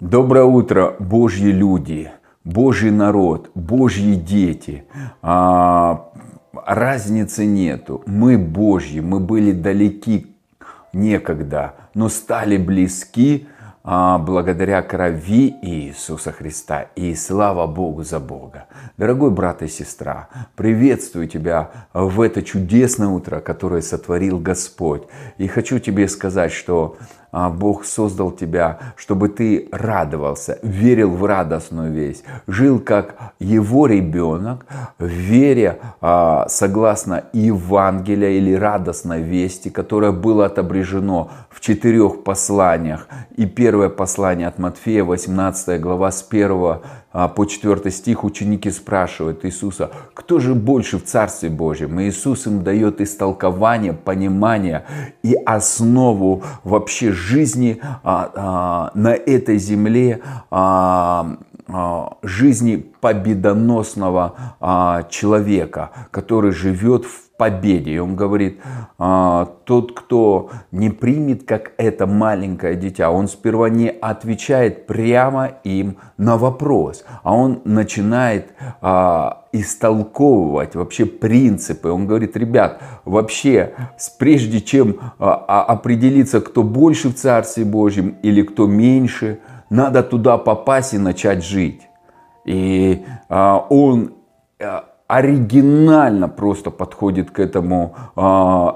Доброе утро, Божьи люди, Божий народ, Божьи дети. А, разницы нету. Мы Божьи, мы были далеки некогда, но стали близки а, благодаря крови Иисуса Христа. И слава Богу за Бога. Дорогой брат и сестра, приветствую тебя в это чудесное утро, которое сотворил Господь. И хочу тебе сказать, что Бог создал тебя, чтобы ты радовался, верил в радостную весть, жил как его ребенок, в вере а, согласно Евангелия или радостной вести, которое было отображено в четырех посланиях. И первое послание от Матфея, 18 глава с 1 а, по 4 стих ученики спрашивают Иисуса, кто же больше в Царстве Божьем? И Иисус им дает истолкование, понимание и основу вообще жизни а, а, на этой земле, а, а, жизни победоносного а, человека, который живет в победе. И он говорит, «А, тот, кто не примет, как это маленькое дитя, он сперва не отвечает прямо им на вопрос, а он начинает а, истолковывать вообще принципы. Он говорит, ребят, вообще, прежде чем а, определиться, кто больше в Царстве Божьем или кто меньше, надо туда попасть и начать жить. И он оригинально просто подходит к этому э,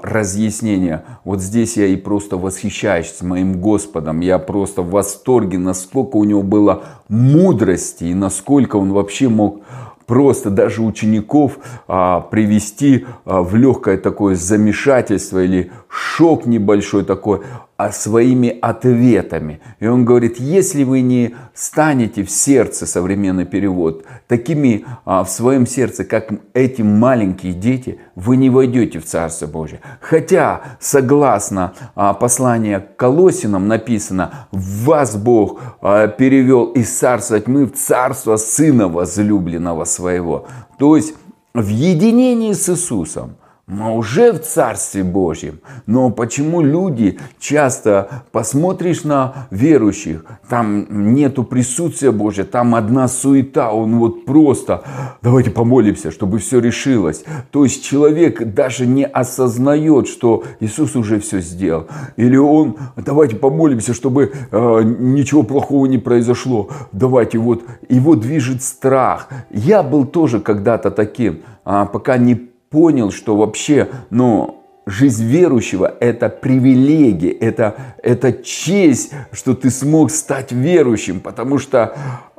разъяснению. Вот здесь я и просто восхищаюсь моим Господом. Я просто в восторге, насколько у него было мудрости и насколько он вообще мог просто даже учеников а, привести а, в легкое такое замешательство или шок небольшой такой а своими ответами. И он говорит, если вы не станете в сердце, современный перевод, такими а, в своем сердце, как эти маленькие дети, вы не войдете в Царство Божие. Хотя, согласно а, посланию к Колосинам написано, вас Бог а, перевел из царства тьмы в царство Сына возлюбленного своего. То есть в единении с Иисусом – мы уже в Царстве Божьем. Но почему люди часто посмотришь на верующих, там нету присутствия Божьего, там одна суета, он вот просто, давайте помолимся, чтобы все решилось. То есть человек даже не осознает, что Иисус уже все сделал. Или он, давайте помолимся, чтобы э, ничего плохого не произошло. Давайте вот, его движет страх. Я был тоже когда-то таким, а, пока не понял, что вообще, ну, жизнь верующего – это привилегия, это, это честь, что ты смог стать верующим, потому что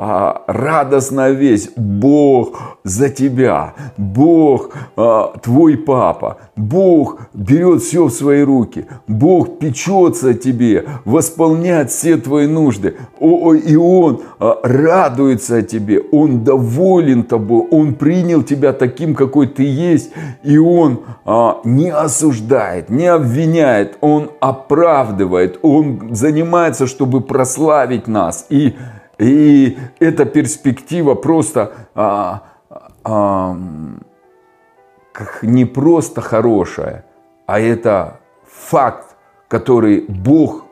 а, радостная весть – Бог за тебя, Бог а, твой папа, Бог берет все в свои руки, Бог печется о тебе, восполняет все твои нужды, о, и Он а, радуется о тебе, Он доволен тобой, Он принял тебя таким, какой ты есть, и Он не осуждает, не обвиняет, Он оправдывает, Он занимается, чтобы прославить нас. И, и эта перспектива просто а, а, не просто хорошая, а это факт, который Бог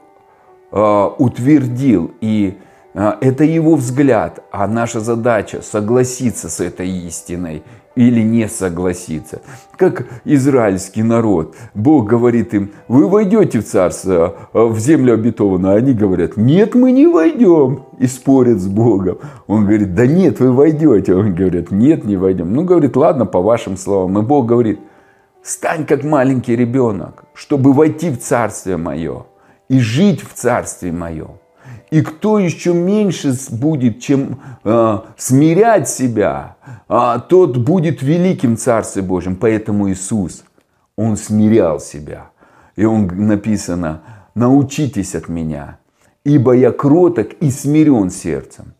а, утвердил. И а, это его взгляд, а наша задача согласиться с этой истиной или не согласиться. Как израильский народ. Бог говорит им, вы войдете в царство, а, в землю обетованную. Они говорят, нет, мы не войдем. И спорят с Богом. Он говорит, да нет, вы войдете. Он говорит, нет, не войдем. Ну, говорит, ладно, по вашим словам. И Бог говорит, стань как маленький ребенок, чтобы войти в царствие мое и жить в царстве моем. И кто еще меньше будет, чем э, смирять себя, э, тот будет великим Царстве Божьим. Поэтому Иисус, Он смирял себя. И Он написано, научитесь от меня, ибо я кроток и смирен сердцем.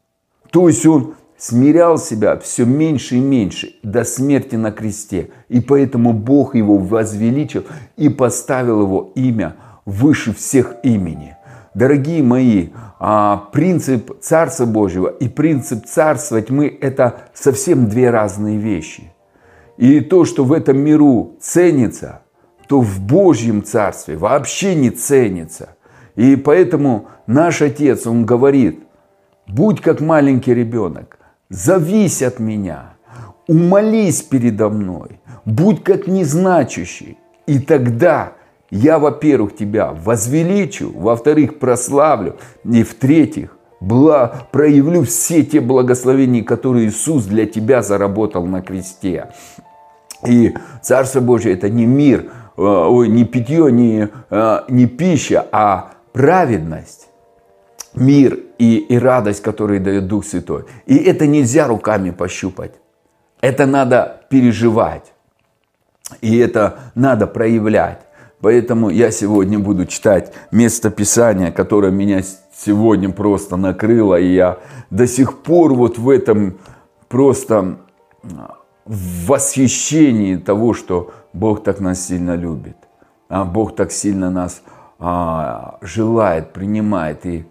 То есть Он смирял себя все меньше и меньше до смерти на кресте. И поэтому Бог его возвеличил и поставил его имя выше всех имени. Дорогие мои, а, принцип Царства Божьего и принцип Царства тьмы – это совсем две разные вещи. И то, что в этом миру ценится, то в Божьем Царстве вообще не ценится. И поэтому наш Отец, Он говорит, Будь как маленький ребенок. Завись от меня. Умолись передо мной. Будь как незначущий. И тогда я, во-первых, тебя возвеличу, во-вторых, прославлю, и в-третьих, бла, проявлю все те благословения, которые Иисус для тебя заработал на кресте. И Царство Божье это не мир, э, ой, не питье, не, э, не пища, а праведность, мир и, и радость, которые дает Дух Святой. И это нельзя руками пощупать. Это надо переживать. И это надо проявлять. Поэтому я сегодня буду читать место Писания, которое меня сегодня просто накрыло. И я до сих пор вот в этом просто в восхищении того, что Бог так нас сильно любит. А Бог так сильно нас а, желает, принимает и,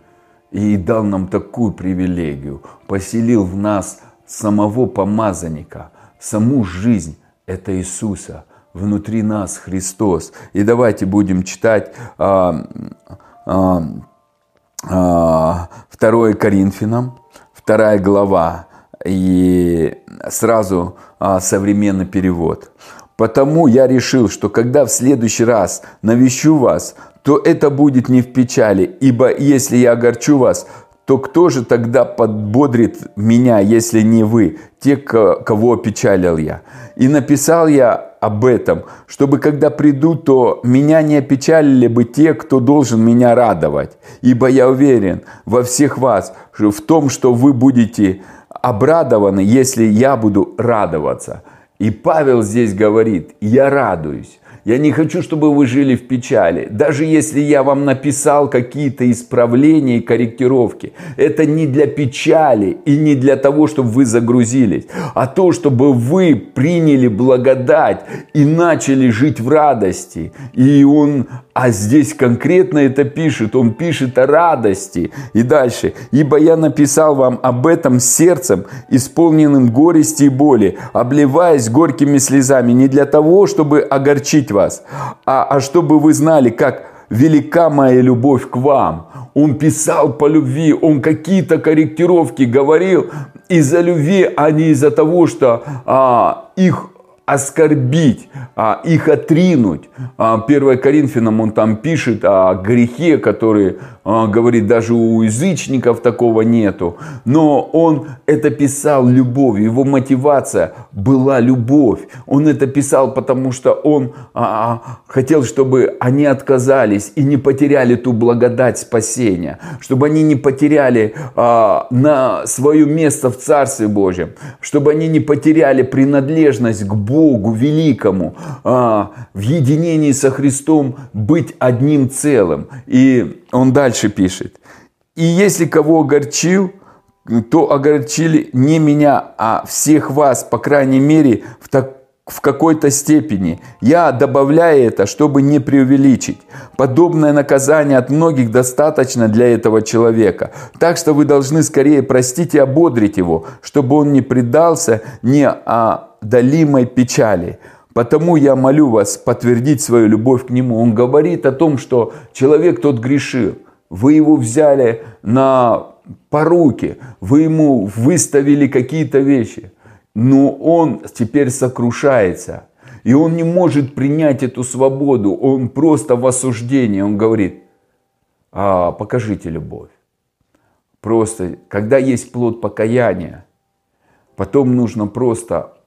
и дал нам такую привилегию. Поселил в нас самого помазанника, саму жизнь это Иисуса – внутри нас Христос. И давайте будем читать а, а, а, 2 Коринфянам, 2 глава, и сразу а, современный перевод. Потому я решил, что когда в следующий раз навещу вас, то это будет не в печали, ибо если я огорчу вас, то кто же тогда подбодрит меня, если не вы, те, кого опечалил я? И написал я об этом, чтобы когда приду, то меня не опечалили бы те, кто должен меня радовать. Ибо я уверен во всех вас, в том, что вы будете обрадованы, если я буду радоваться. И Павел здесь говорит, я радуюсь. Я не хочу, чтобы вы жили в печали. Даже если я вам написал какие-то исправления и корректировки, это не для печали и не для того, чтобы вы загрузились, а то, чтобы вы приняли благодать и начали жить в радости. И он а здесь конкретно это пишет, он пишет о радости. И дальше. «Ибо я написал вам об этом сердцем, исполненным горести и боли, обливаясь горькими слезами, не для того, чтобы огорчить вас, а, а чтобы вы знали, как велика моя любовь к вам». Он писал по любви, он какие-то корректировки говорил из-за любви, а не из-за того, что а, их оскорбить, а, их отринуть. 1 а, Коринфянам он там пишет о грехе, который говорит, даже у язычников такого нету. Но он это писал любовью, его мотивация была любовь. Он это писал, потому что он хотел, чтобы они отказались и не потеряли ту благодать спасения, чтобы они не потеряли на свое место в Царстве Божьем, чтобы они не потеряли принадлежность к Богу великому, а, в единении со Христом быть одним целым. И он дальше пишет. И если кого огорчил, то огорчили не меня, а всех вас, по крайней мере, в так, в какой-то степени. Я добавляю это, чтобы не преувеличить. Подобное наказание от многих достаточно для этого человека. Так что вы должны скорее простить и ободрить его, чтобы он не предался неодолимой печали. Потому я молю вас подтвердить свою любовь к нему. Он говорит о том, что человек тот грешил. Вы его взяли на поруки, вы ему выставили какие-то вещи – но он теперь сокрушается. И он не может принять эту свободу. Он просто в осуждении. Он говорит, а, покажите любовь. Просто, когда есть плод покаяния, потом нужно просто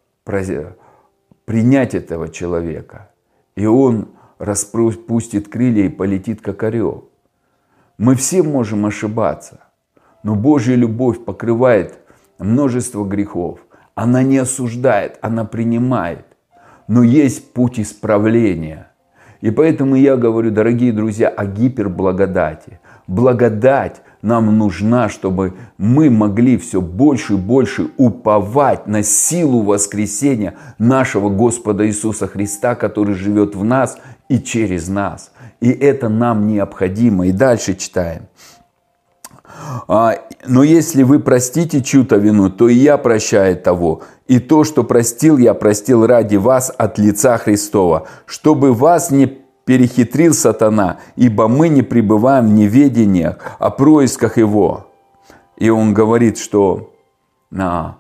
принять этого человека. И он распустит крылья и полетит как орел. Мы все можем ошибаться, но Божья любовь покрывает множество грехов – она не осуждает, она принимает. Но есть путь исправления. И поэтому я говорю, дорогие друзья, о гиперблагодати. Благодать нам нужна, чтобы мы могли все больше и больше уповать на силу воскресения нашего Господа Иисуса Христа, который живет в нас и через нас. И это нам необходимо. И дальше читаем. А, но если вы простите чью-то вину, то и я прощаю того. И то, что простил, я простил ради вас от лица Христова, чтобы вас не перехитрил сатана, ибо мы не пребываем в неведениях о происках его. И он говорит, что а,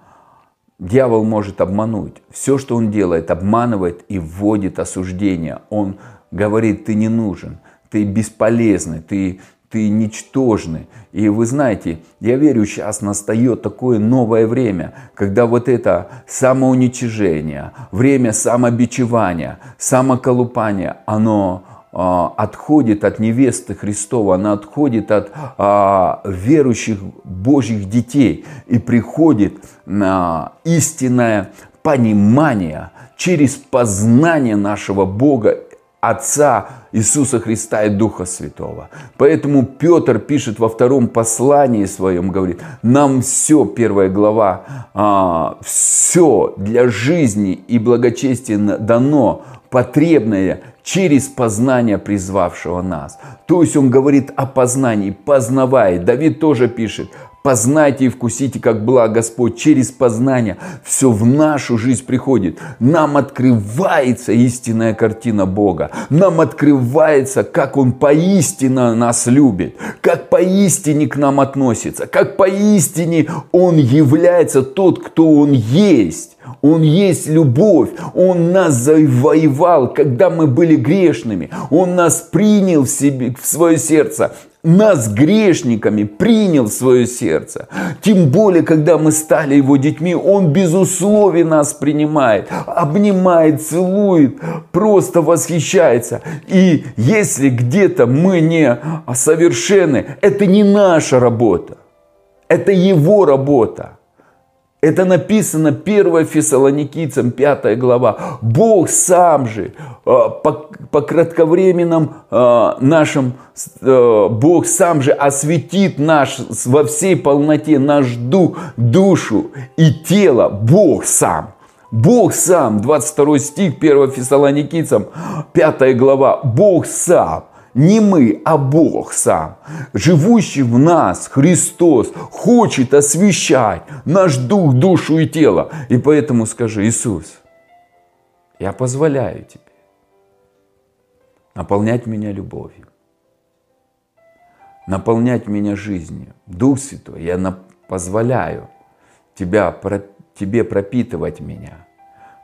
дьявол может обмануть. Все, что он делает, обманывает и вводит осуждение. Он говорит, ты не нужен, ты бесполезный, ты, ты ничтожный. И вы знаете, я верю, сейчас настает такое новое время, когда вот это самоуничижение, время самобичевания, самоколупания, оно а, отходит от невесты Христова, она отходит от а, верующих Божьих детей и приходит на истинное понимание через познание нашего Бога Отца Иисуса Христа и Духа Святого. Поэтому Петр пишет во втором послании своем, говорит, нам все, первая глава, а, все для жизни и благочестия дано, потребное через познание призвавшего нас. То есть он говорит о познании, познавай. Давид тоже пишет, Познайте и вкусите, как благ Господь. Через познание все в нашу жизнь приходит. Нам открывается истинная картина Бога. Нам открывается, как Он поистине нас любит. Как поистине к нам относится. Как поистине Он является тот, кто Он есть. Он есть любовь. Он нас завоевал, когда мы были грешными. Он нас принял в, себе, в свое сердце нас грешниками принял в свое сердце. Тем более, когда мы стали его детьми, он безусловно нас принимает, обнимает, целует, просто восхищается. И если где-то мы не совершенны, это не наша работа, это его работа. Это написано 1 Фессалоникийцам 5 глава. Бог сам же а, по, по кратковременном а, нашем, а, Бог сам же осветит наш во всей полноте наш дух, душу и тело. Бог сам. Бог сам, 22 стих 1 Фессалоникийцам, 5 глава, Бог сам не мы, а Бог сам, живущий в нас, Христос, хочет освещать наш дух, душу и тело. И поэтому скажи, Иисус, я позволяю тебе наполнять меня любовью, наполнять меня жизнью. Дух Святой, я позволяю тебя, тебе пропитывать меня,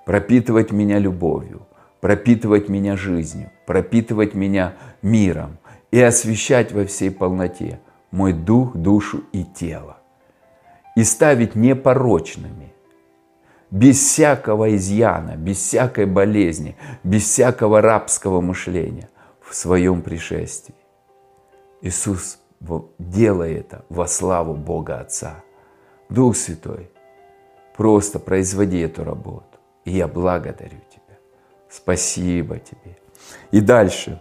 пропитывать меня любовью, пропитывать меня жизнью, пропитывать меня миром и освещать во всей полноте мой дух, душу и тело. И ставить непорочными, без всякого изъяна, без всякой болезни, без всякого рабского мышления в своем пришествии. Иисус делает это во славу Бога Отца. Дух Святой, просто производи эту работу. И я благодарю Спасибо тебе. И дальше.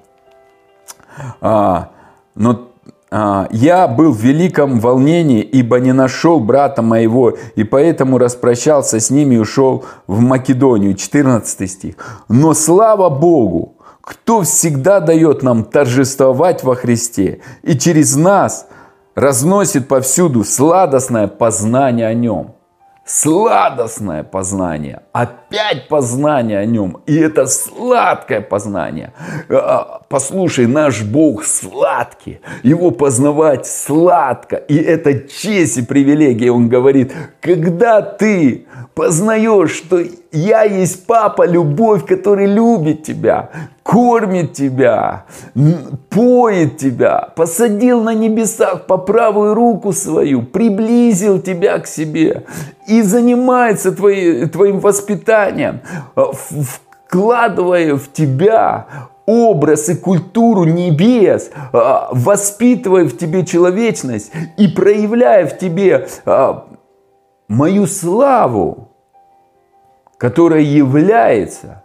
А, но а, я был в великом волнении, ибо не нашел брата моего, и поэтому распрощался с ними и ушел в Македонию. 14 стих. Но слава Богу, кто всегда дает нам торжествовать во Христе и через нас разносит повсюду сладостное познание о нем сладостное познание, опять познание о нем, и это сладкое познание. А, послушай, наш Бог сладкий, его познавать сладко, и это честь и привилегия, он говорит, когда ты познаешь, что я есть папа, любовь, который любит тебя, кормит тебя, поет тебя, посадил на небесах по правую руку свою, приблизил тебя к себе и занимается твои, твоим воспитанием, вкладывая в тебя образ и культуру небес, а, воспитывая в тебе человечность и проявляя в тебе а, мою славу, которая является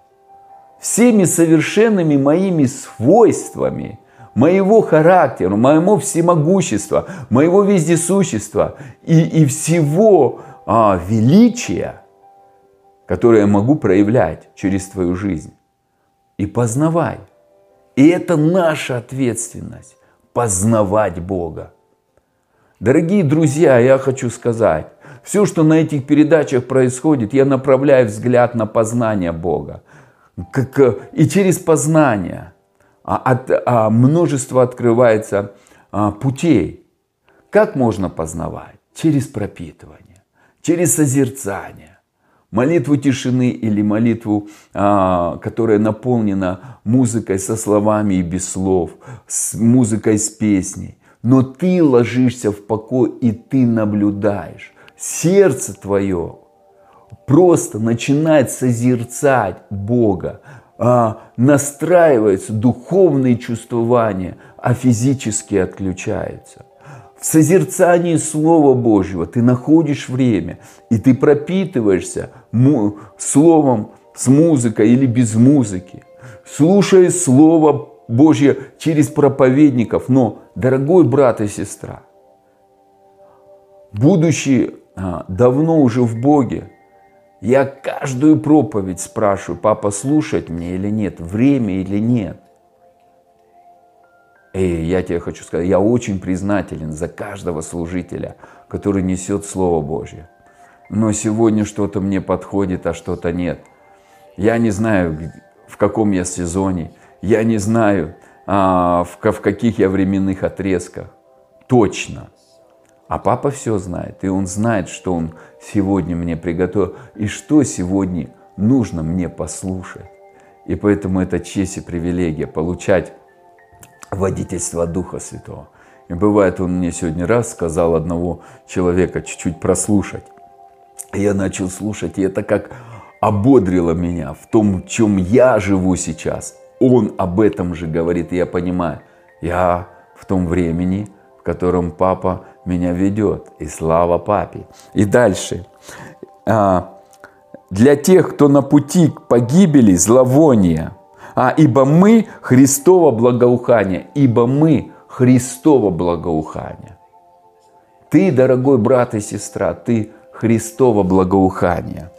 всеми совершенными моими свойствами, моего характера, моего всемогущества, моего вездесущества и, и всего а, величия, которое я могу проявлять через твою жизнь. И познавай. И это наша ответственность – познавать Бога. Дорогие друзья, я хочу сказать, все, что на этих передачах происходит, я направляю взгляд на познание Бога. И через познание а, от, а, множество открывается а, путей. Как можно познавать? через пропитывание, через созерцание. Молитву тишины или молитву, а, которая наполнена музыкой со словами и без слов, с музыкой с песней. Но ты ложишься в покой и ты наблюдаешь. Сердце твое просто начинает созерцать Бога, а, настраивается духовные чувствования, а физические отключаются. Созерцании Слова Божьего ты находишь время, и ты пропитываешься словом с музыкой или без музыки, слушая Слово Божье через проповедников. Но, дорогой брат и сестра, будучи а, давно уже в Боге, я каждую проповедь спрашиваю, папа, слушать мне или нет, время или нет. Эй, я тебе хочу сказать, я очень признателен за каждого служителя, который несет Слово Божье. Но сегодня что-то мне подходит, а что-то нет. Я не знаю, в каком я сезоне, я не знаю, а, в каких я временных отрезках. Точно. А папа все знает, и он знает, что он сегодня мне приготовил, и что сегодня нужно мне послушать. И поэтому это честь и привилегия получать водительство Духа Святого. И бывает, он мне сегодня раз сказал одного человека чуть-чуть прослушать. И я начал слушать, и это как ободрило меня в том, в чем я живу сейчас. Он об этом же говорит, и я понимаю, я в том времени, в котором папа меня ведет. И слава папе. И дальше. А, Для тех, кто на пути к погибели, зловония – а ибо мы Христово благоухание, ибо мы Христово благоухание. Ты, дорогой брат и сестра, ты Христово благоухание.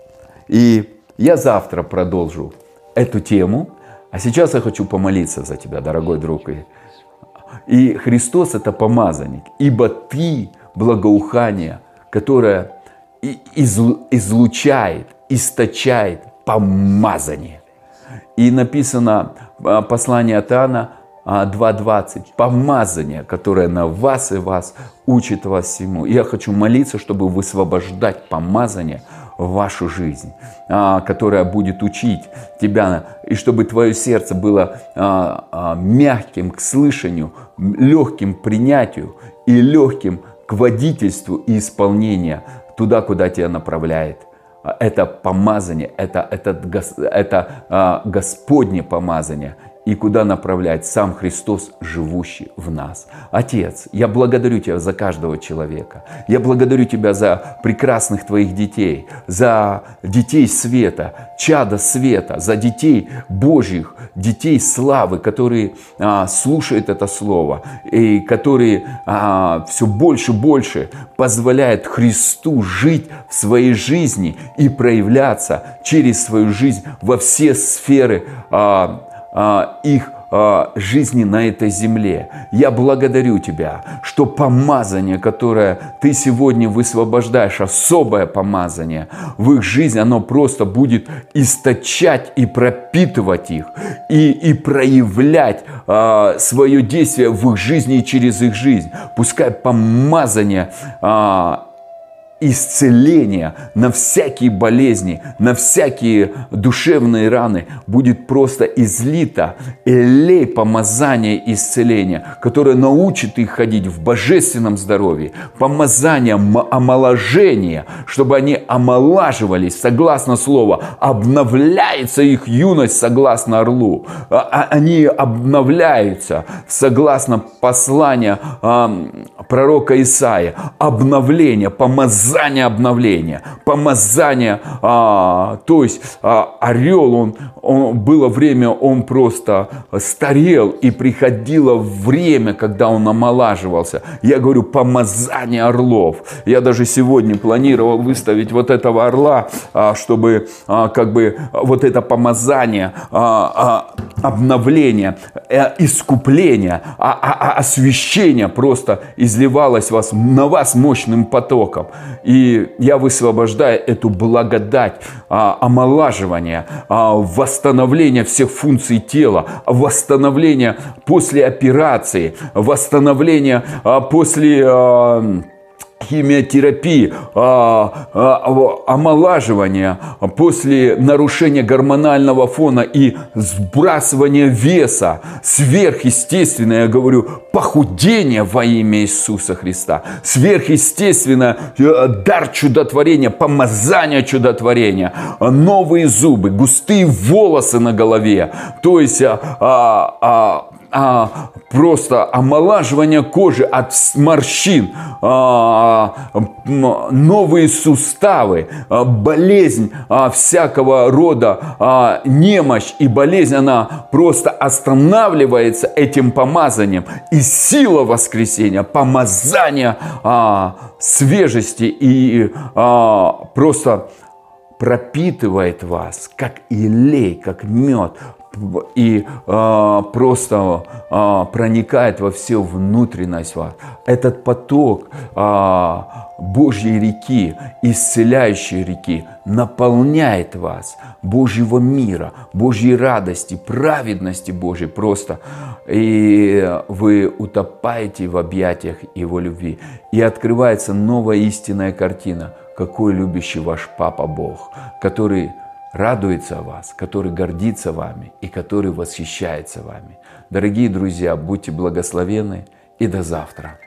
И я завтра продолжу эту тему, а сейчас я хочу помолиться за тебя, дорогой друг. И Христос это помазанник, ибо ты благоухание, которое излучает, источает помазание. И написано а, послание от Иоанна 2.20. Помазание, которое на вас и вас учит вас всему. И я хочу молиться, чтобы высвобождать помазание в вашу жизнь, а, которая будет учить тебя, и чтобы твое сердце было а, мягким к слышанию, легким к принятию и легким к водительству и исполнению туда, куда тебя направляет а, это помазание, это, это, это а, Господне помазание и куда направлять сам Христос, живущий в нас. Отец, я благодарю Тебя за каждого человека. Я благодарю Тебя за прекрасных Твоих детей, за детей света, чада света, за детей Божьих, детей славы, которые а, слушают это Слово и которые а, все больше и больше позволяют Христу жить в своей жизни и проявляться через свою жизнь во все сферы а, их а, жизни на этой земле. Я благодарю Тебя, что помазание, которое Ты сегодня высвобождаешь, особое помазание в их жизнь, оно просто будет источать и пропитывать их, и, и проявлять а, свое действие в их жизни и через их жизнь. Пускай помазание а, исцеление на всякие болезни, на всякие душевные раны будет просто излито. Элей помазания исцеления, которое научит их ходить в божественном здоровье, помазание омоложения, чтобы они омолаживались, согласно слову, обновляется их юность, согласно орлу, а, а они обновляются, согласно посланию пророка Исаия, обновление, помазание обновления, помазание, а, то есть орел, он, он, было время, он просто старел, и приходило время, когда он омолаживался. Я говорю, помазание орлов. Я даже сегодня планировал выставить вот этого орла, а, чтобы а, как бы вот это помазание, а, обновление, а, искупление, освящение просто изливалось вас, на вас мощным потоком. И я высвобождаю эту благодать омолаживания, а, восстановления всех функций тела, восстановления после операции, восстановления а, после... Химиотерапии, а, а, омолаживания после нарушения гормонального фона и сбрасывания веса, сверхъестественное, я говорю, похудение во имя Иисуса Христа, сверхъестественное э, дар чудотворения, помазание чудотворения, новые зубы, густые волосы на голове, то есть а, а, а, просто омолаживание кожи от морщин, а, новые суставы, а, болезнь а, всякого рода, а, немощь и болезнь, она просто останавливается этим помазанием. И сила воскресения, помазание а, свежести и а, просто пропитывает вас, как илей, как мед, и э, просто э, проникает во всю внутренность вас. Этот поток э, Божьей реки, исцеляющей реки, наполняет вас Божьего мира, Божьей радости, праведности Божьей просто. И вы утопаете в объятиях Его любви. И открывается новая истинная картина, какой любящий ваш Папа Бог, который радуется о вас, который гордится вами и который восхищается вами. Дорогие друзья, будьте благословены и до завтра.